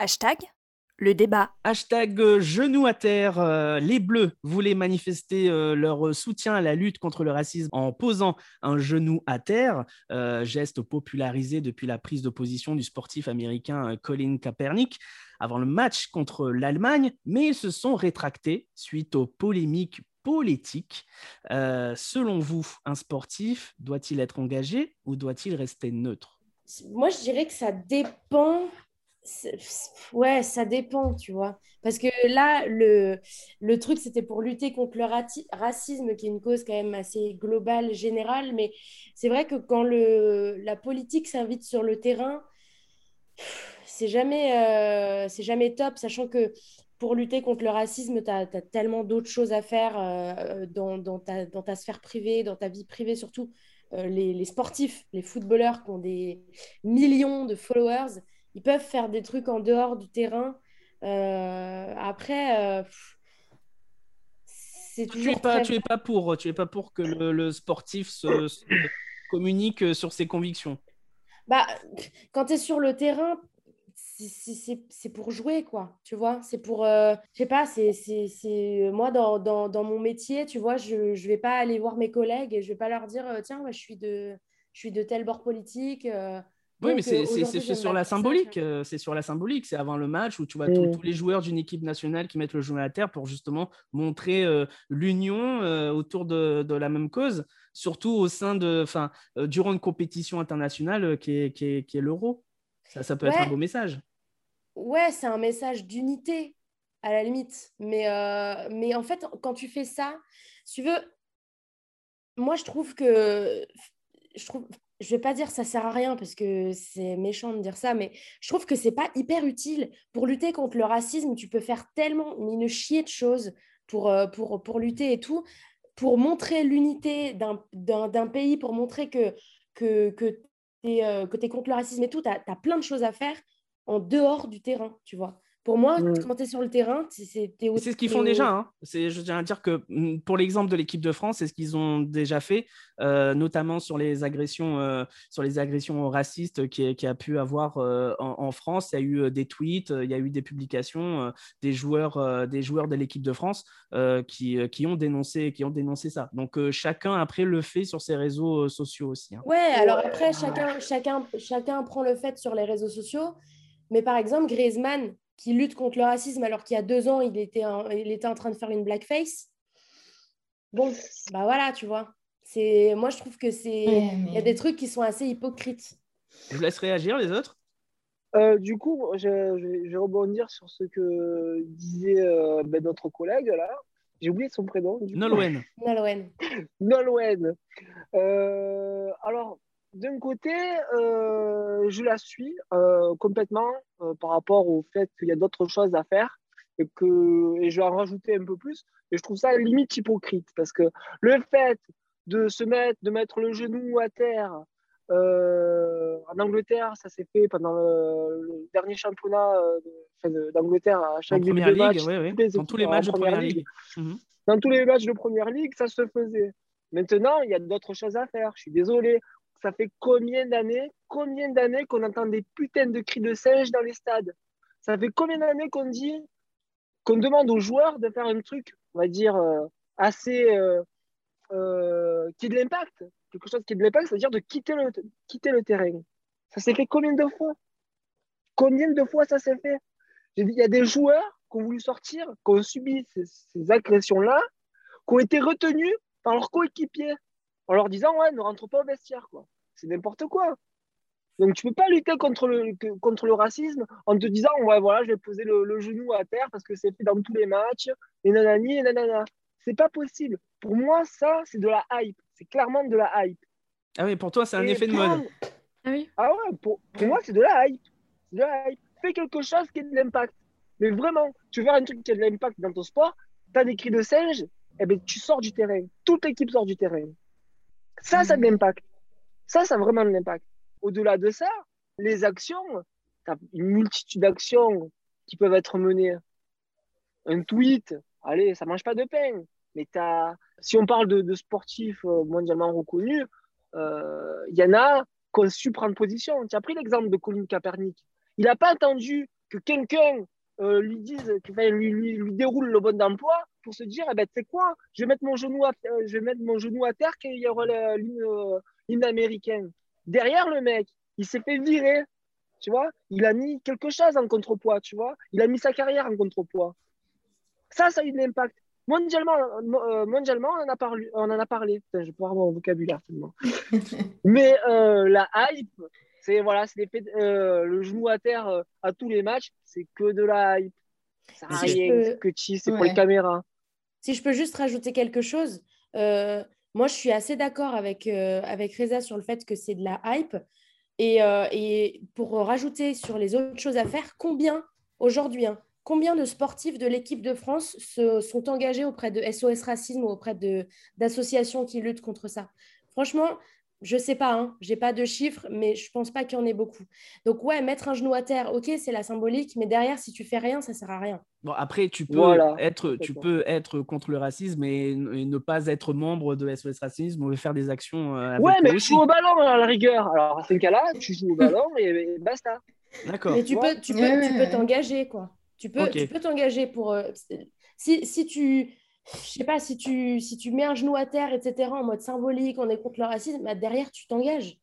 Hashtag le débat. Hashtag euh, genou à terre. euh, les Bleus voulaient manifester euh, leur soutien à la lutte contre le racisme en posant un genou à terre, euh, geste popularisé depuis la prise de position du sportif américain euh, Colin Kaepernick avant le match contre l'Allemagne, mais ils se sont rétractés suite aux polémiques politiques. Euh, selon vous, un sportif doit-il être engagé ou doit-il rester neutre? Moi, je dirais que ça dépend. Ouais, ça dépend, tu vois. Parce que là, le, le truc, c'était pour lutter contre le racisme, qui est une cause quand même assez globale, générale. Mais c'est vrai que quand le, la politique s'invite sur le terrain, c'est jamais, euh, jamais top, sachant que pour lutter contre le racisme, tu as, tellement d'autres choses à faire euh, dans, dans ta, dans ta sphère privée, dans ta vie privée surtout. Euh, les, les sportifs, les footballeurs qui ont des millions de followers, ils peuvent faire des trucs en dehors du terrain. Euh, après, euh, c'est tu es pas, très- tu es pas pour, tu es pas pour que le, le sportif se, se communique sur ses convictions. Bah, quand tu es sur le terrain, c'est- pour jouer, quoi. Tu vois, c'est pour. euh, je sais pas, c'est. Moi, dans, dans, dans mon métier, tu vois, je je vais pas aller voir mes collègues et je vais pas leur dire, euh, tiens, je suis de, je suis de tel bord politique. Oui, mais c'est euh, sur la symbolique. euh, C'est sur la symbolique. C'est avant le match où tu vois tous- tous les joueurs d'une équipe nationale qui mettent le genou à terre pour justement montrer euh, l'union euh, autour de, de la même cause, surtout au sein de, enfin, euh, durant une compétition internationale qui est, qui est, qui est l'Euro. Ça, ça peut être un beau message. Ouais, c'est un message d'unité, à la limite. Mais, mais en fait, quand tu fais ça, tu veux, moi, je trouve que. Je trouve, je vais pas dire ça sert à rien parce que c'est méchant de dire ça, mais je trouve que c'est pas hyper utile. Pour lutter contre le racisme, tu peux faire tellement une chier de choses pour, euh, lutter et tout, pour montrer l'unité d'un pays, pour montrer que, tu es, t'es contre le racisme et tout, tu as, plein de choses à faire en dehors du terrain, tu vois. Pour moi, Mm. quand tu es sur le terrain, c'est c'est- ce qu'ils font déjà. hein. C'est, je tiens à dire que mm, pour l'exemple de l'équipe de France, c'est ce qu'ils ont déjà fait, euh, notamment sur les agressions, euh, sur les agressions racistes qui, qui a pu avoir euh, en, en France. Il y a eu des tweets, il y a eu des publications euh, des joueurs, euh, des joueurs de l'équipe de France euh, qui, euh, qui ont dénoncé, qui ont dénoncé ça. Donc euh, chacun après le fait sur ses réseaux sociaux aussi. hein. Ouais, alors après, chacun, chacun, chacun prend le fait sur les réseaux sociaux. Mais par exemple, Griezmann, qui lutte contre le racisme alors qu'il y a deux ans, il était, en, il était en train de faire une blackface. Bon, bah voilà, tu vois. C'est, moi, je trouve que c'est, il y a des trucs qui sont assez hypocrites. Je vous laisse réagir les autres? Euh, du coup, je, je- je vais rebondir sur ce que disait euh, ben, notre collègue là. J'ai oublié son prénom. Nolwenn. Nolwenn. Nolwenn. Euh, alors, d'un côté, euh, je la suis euh, complètement euh, par rapport au fait qu'il y a d'autres choses à faire et que et je vais en rajouter un peu plus. Et je trouve ça limite hypocrite parce que le fait de se mettre, de mettre le genou à terre en Angleterre, ça s'est fait pendant le, le dernier championnat d'Angleterre à chaque début de match. dans tous les matchs de première ligue. Mhm. dans tous les matchs de première ligue, ça se faisait. Maintenant, il y a d'autres choses à faire. Je suis désolé. Ça fait combien d'années, combien d'années qu'on entend des putains de cris de singe dans les stades? Ça fait combien d'années qu'on dit, qu'on demande aux joueurs de faire un truc, on va dire, euh, assez. euh, euh, qui ait de l'impact? Quelque chose qui ait de l'impact, c'est-à-dire de quitter le, quitter le terrain. Ça s'est fait combien de fois? Combien de fois ça s'est fait? Il y a des joueurs qui ont voulu sortir, qui ont subi ces, ces agressions-là, qui ont été retenus par leurs coéquipiers en leur disant Ouais, ne rentre pas au vestiaire. quoi. C'est n'importe quoi. Donc, tu ne peux pas lutter contre le, contre le racisme en te disant Ouais, voilà, je vais poser le, le genou à terre parce que c'est fait dans tous les matchs, et nanani, et nanana. C'est pas possible. Pour moi, ça, c'est de la hype. C'est clairement de la hype. Ah oui, pour toi, c'est un Et effet de mode. Ah oui ah ouais, pour, pour moi, c'est de la hype. C'est de la hype. Fais quelque chose qui ait de l'impact. Mais vraiment, tu veux faire un truc qui a de l'impact dans ton sport, tu as des cris de singe, eh ben, tu sors du terrain. Toute l'équipe sort du terrain. Ça, ça a de l'impact. Ça, ça a vraiment de l'impact. Au-delà de ça, les actions, tu as une multitude d'actions qui peuvent être menées. Un tweet, allez, ça mange pas de pain. Mais t'as- si on parle de, de sportifs euh, mondialement reconnus, euh, il y en a qui ont su prendre position. Tu as pris l'exemple de Colin Kaepernick. Il n'a pas attendu que quelqu'un euh, lui dise, lui, lui, lui, déroule le bon d'emploi pour se dire, eh ben, tu sais quoi, je vais mettre mon genou à, euh, je vais mettre mon genou à terre qu'il y aura l'hymne américaine. Derrière le mec, il s'est fait virer, tu vois. Il a mis quelque chose en contrepoids, tu vois. Il a mis sa carrière en contrepoids. Ça, ça a eu de l'impact. Mondialement, euh, mondialement, on en a parlé. On en a parlé. je vais pouvoir mon vocabulaire tellement. Mais euh, la hype, c'est voilà, euh, le genou à terre à tous les matchs, c'est que de la hype. Ça n'a rien, que cheese, c'est pour les caméras. Si je peux juste rajouter quelque chose, moi je suis assez d'accord avec, avec Reza sur le fait que c'est de la hype. Et, et, pour rajouter sur les autres choses à faire, combien aujourd'hui, hein, combien de sportifs de l'équipe de France se, sont engagés auprès de SOS Racisme ou auprès d'associations qui luttent contre ça? Franchement, je ne sais pas, hein, je n'ai pas de chiffres, mais je ne pense pas qu'il y en ait beaucoup. Donc ouais, mettre un genou à terre, ok, c'est la symbolique, mais derrière, si tu fais rien, ça ne sert à rien. Bon, après, tu peux, être, tu peux être contre le racisme et, ne pas être membre de SOS Racisme ou faire des actions. Euh, ouais, mais tu joues au ballon à la rigueur. Alors, à ce cas-là, tu joues au ballon et, basta. D'accord. Mais tu peux, tu peux, tu peux t'engager, quoi. Tu peux tu peux t'engager pour. Euh, si, si tu. Je sais pas, si tu, si tu mets un genou à terre, etc., en mode symbolique, on est contre le racisme, bah derrière, tu t'engages.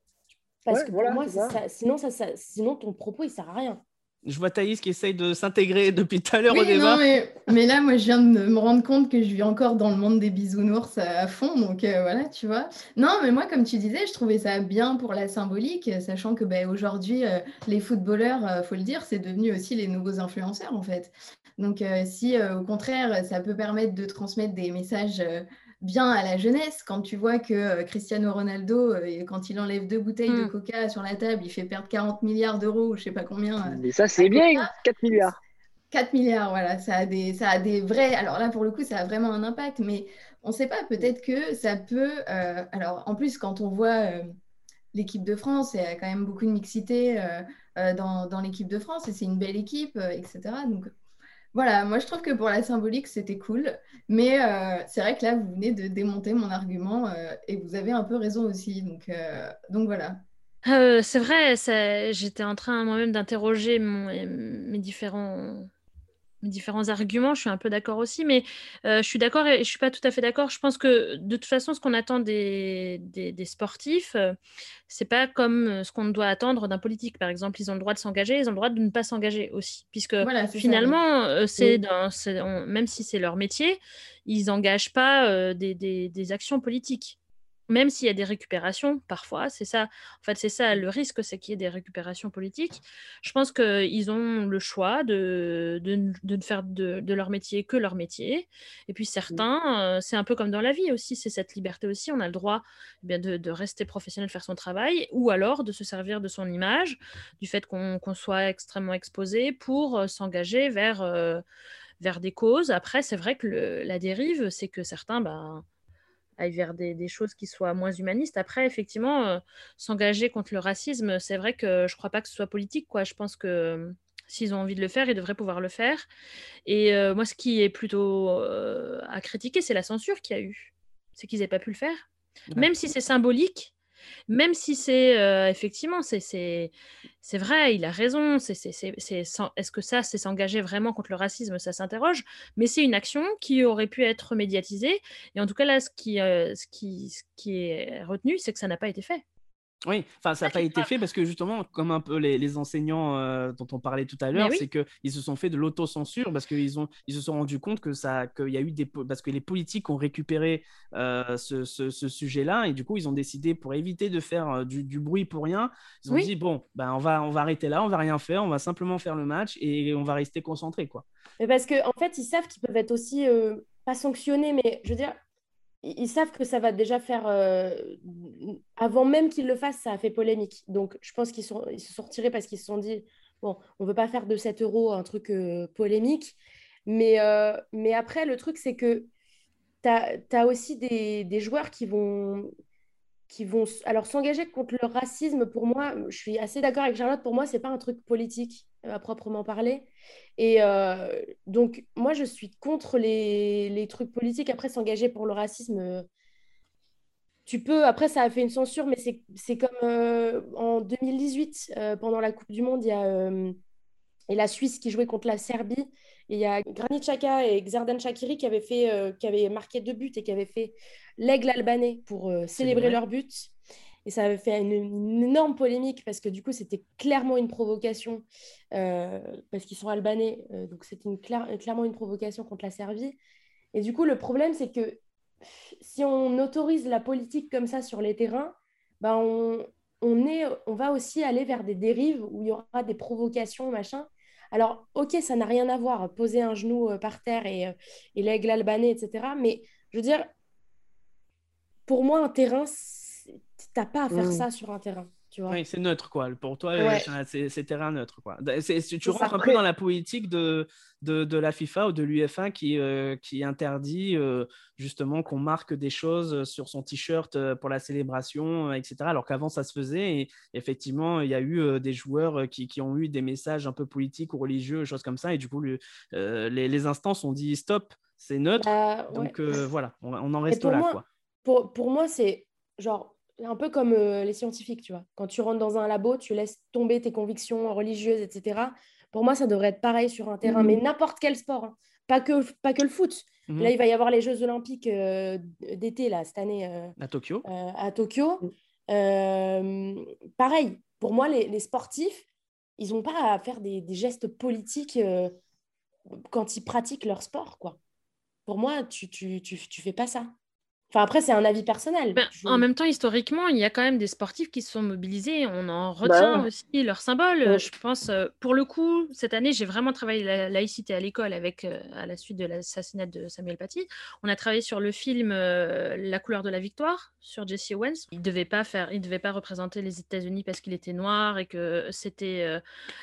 Parce que pour moi, ça. sinon, ça, sinon, ton propos, il sert à rien. Je vois Thaïs qui essaye de s'intégrer depuis tout à l'heure au débat. mais, là, moi, je viens de me rendre compte que je vis encore dans le monde des bisounours à fond. Donc euh, voilà, tu vois. Non, mais moi, comme tu disais, je trouvais ça bien pour la symbolique, sachant que ben, aujourd'hui, euh, les footballeurs, il euh, faut le dire, c'est devenu aussi les nouveaux influenceurs, en fait. Donc si, au contraire, ça peut permettre de transmettre des messages bien à la jeunesse. Quand tu vois que euh, Cristiano Ronaldo, euh, quand il enlève deux bouteilles de mm. coca sur la table, il fait perdre 40 milliards d'euros, je sais pas combien. Euh, Mais ça, c'est bien, 4 milliards. 4 milliards, voilà, ça a, des, ça a des vrais. Alors là, pour le coup, ça a vraiment un impact, mais on ne sait pas, peut-être que ça peut. alors, en plus, quand on voit l'équipe de France, il y a quand même beaucoup de mixité dans, dans l'équipe de France et c'est une belle équipe, etc. Donc, voilà, moi je trouve que pour la symbolique, c'était cool. Mais euh, c'est vrai que là, vous venez de démonter mon argument euh, et vous avez un peu raison aussi. Donc, euh, donc voilà. c'est vrai, j'étais en train moi-même d'interroger mes différents différents arguments, je suis un peu d'accord aussi, mais je suis d'accord et je suis pas tout à fait d'accord. Je pense que de toute façon, ce qu'on attend des, des, sportifs, c'est pas comme ce qu'on doit attendre d'un politique. Par exemple, ils ont le droit de s'engager, ils ont le droit de ne pas s'engager aussi, puisque finalement, c'est même si c'est leur métier, ils n'engagent pas des, des actions politiques même s'il y a des récupérations, parfois, c'est ça, en fait, c'est ça le risque, c'est qu'il y ait des récupérations politiques. Je pense qu'ils ont le choix de, de, ne faire de, leur métier que leur métier. Et puis certains, euh, c'est un peu comme dans la vie aussi, c'est cette liberté aussi, on a le droit eh bien, de, rester professionnel, faire son travail, ou alors de se servir de son image, du fait qu'on soit extrêmement exposé pour euh, s'engager vers, euh, vers des causes. Après, c'est vrai que la dérive, c'est que certains... Ben, aille vers des, choses qui soient moins humanistes. Après, effectivement, euh, s'engager contre le racisme, c'est vrai que je ne crois pas que ce soit politique. Quoi. Je pense que euh, s'ils ont envie de le faire, ils devraient pouvoir le faire. Et euh, moi, ce qui est plutôt à critiquer, c'est la censure qu'il y a eu. C'est qu'ils n'aient pas pu le faire. Même si c'est symbolique, même si c'est euh, effectivement, c'est vrai, il a raison. Est-ce que ça, c'est s'engager vraiment contre le racisme Ça s'interroge. Mais c'est une action qui aurait pu être médiatisée. Et en tout cas, là, ce qui, euh, est retenu, c'est que ça n'a pas été fait. Oui, enfin, ça n'a pas été fait parce que justement, comme un peu les, enseignants euh, dont on parlait tout à l'heure, c'est qu'ils se sont fait de l'autocensure parce qu'ils ont, ils se sont rendus compte que ça, qu'il y a eu des, parce que les politiques ont récupéré euh, ce, ce, sujet-là et du coup, ils ont décidé pour éviter de faire euh, du, du, bruit pour rien, ils ont dit bon, ben on va, on va arrêter là, on va rien faire, on va simplement faire le match et on va rester concentré, quoi. Mais parce que en fait, ils savent qu'ils peuvent être aussi pas sanctionnés, mais je veux dire, ils savent que ça va déjà faire. Euh, avant même qu'ils le fassent, ça a fait polémique. Donc, je pense qu'ils ils se sont retirés parce qu'ils se sont dit bon, on ne veut pas faire de 7 euros un truc euh, polémique. Mais, euh, mais après, le truc, c'est que tu as, aussi des, des, joueurs qui vont. Qui vont alors s'engager contre le racisme, pour moi, je suis assez d'accord avec Charlotte, pour moi, c'est pas un truc politique à proprement parler. Et euh, donc, moi, je suis contre les, les trucs politiques. Après, s'engager pour le racisme, euh, tu peux. Après, ça a fait une censure, mais c'est comme euh, en 2018, pendant la Coupe du Monde, il y a, et la Suisse qui jouait contre la Serbie. Et il y a Granit Xhaka et Xerdan Shakiri qui avaient, fait, euh, qui avaient marqué deux buts et qui avaient fait l'aigle albanais pour euh, célébrer leur but. Et ça avait fait une, énorme polémique parce que du coup, c'était clairement une provocation, euh, parce qu'ils sont albanais. donc, c'était clairement une provocation contre la Serbie. Et du coup, le problème, c'est que si on autorise la politique comme ça sur les terrains, ben on, va aussi aller vers des dérives où il y aura des provocations, machin. Alors, ok, ça n'a rien à voir, poser un genou euh, par terre et, euh, et l'aigle albanais, etc. Mais je veux dire, pour moi, un terrain, t'as pas à faire mmh. ça sur un terrain. Oui, c'est neutre, quoi. Pour toi, c'est terrain neutre, quoi. Tu rentres un peu dans la politique de, de, la FIFA ou de l'UFA qui, euh, qui interdit euh, justement qu'on marque des choses sur son t-shirt euh, pour la célébration, etc. Alors qu'avant, ça se faisait. Et effectivement, il y a eu des joueurs qui, qui, ont eu des messages un peu politiques ou religieux, choses comme ça. Et du coup, les, les, instances ont dit stop, c'est neutre. Bah, Donc voilà, on, on, en reste là, quoi. Pour, pour moi, c'est genre un peu comme euh, les scientifiques, tu vois. Quand tu rentres dans un labo, tu laisses tomber tes convictions religieuses, etc. Pour moi, ça devrait être pareil sur un terrain, mais mmh. n'importe quel sport, hein. pas, que, pas que le foot. Mmh. Là, il va y avoir les Jeux Olympiques euh, d'été, là, cette année. Euh, à Tokyo. à Tokyo. Mmh. pareil, pour moi, les, sportifs, ils n'ont pas à faire des, des gestes politiques quand ils pratiquent leur sport, quoi. Pour moi, tu, tu, tu, tu fais pas ça. Enfin, après, c'est un avis personnel. Ben, en même temps, historiquement, il y a quand même des sportifs qui se sont mobilisés. On en bah retient aussi leur symbole. Je pense, euh, pour le coup, cette année, j'ai vraiment travaillé la laïcité à l'école avec, euh, à la suite de l'assassinat de Samuel Paty. On a travaillé sur le film euh, La couleur de la victoire sur Jesse Owens. Il devait pas faire, il devait pas représenter les États-Unis parce qu'il était noir et que c'était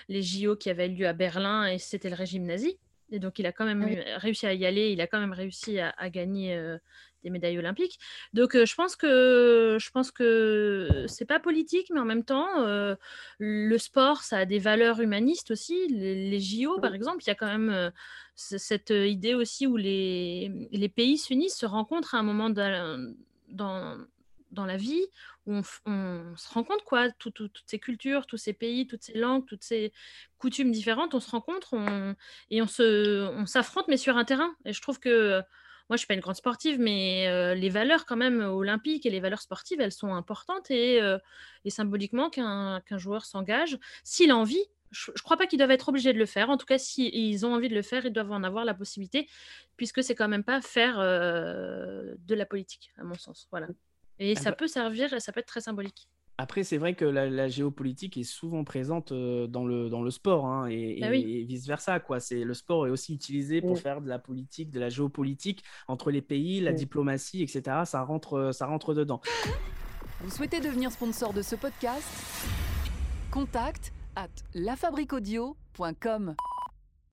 les JO qui avaient lieu à Berlin et c'était le régime nazi. Et donc, il a quand même réussi à y aller, il a quand même réussi à, gagner des médailles olympiques. Donc euh, je pense que je pense que c'est pas politique, mais en même temps, euh, le sport, ça a des valeurs humanistes aussi. Les, JO, par exemple, il y a quand même euh, cette idée aussi où les, les pays s'unissent, se rencontrent à un moment dans, dans la vie où on, se rencontre quoi, toutes ces cultures, tous ces pays, toutes ces langues, toutes ces coutumes différentes, on se rencontre on, et on s'affronte mais sur un terrain. Et je trouve que moi, je suis pas une grande sportive, mais euh, les valeurs quand même olympiques et les valeurs sportives, elles sont importantes et, euh, symboliquement qu'un joueur s'engage, s'il a envie. Je ne crois pas qu'ils doivent être obligés de le faire. En tout cas, s'ils ont envie de le faire, ils doivent en avoir la possibilité, puisque c'est quand même pas faire euh, de la politique, à mon sens. Voilà. Et ça peut servir, et ça peut être très symbolique. Après, c'est vrai que la, géopolitique est souvent présente euh, dans, le, dans le sport hein, et, bah vice-versa. Quoi. Le sport est aussi utilisé pour faire de la politique, de la géopolitique entre les pays, la diplomatie, etc. Ça rentre, ça rentre dedans. Vous souhaitez devenir sponsor de ce podcast? Contact à lafabriquaudio.com.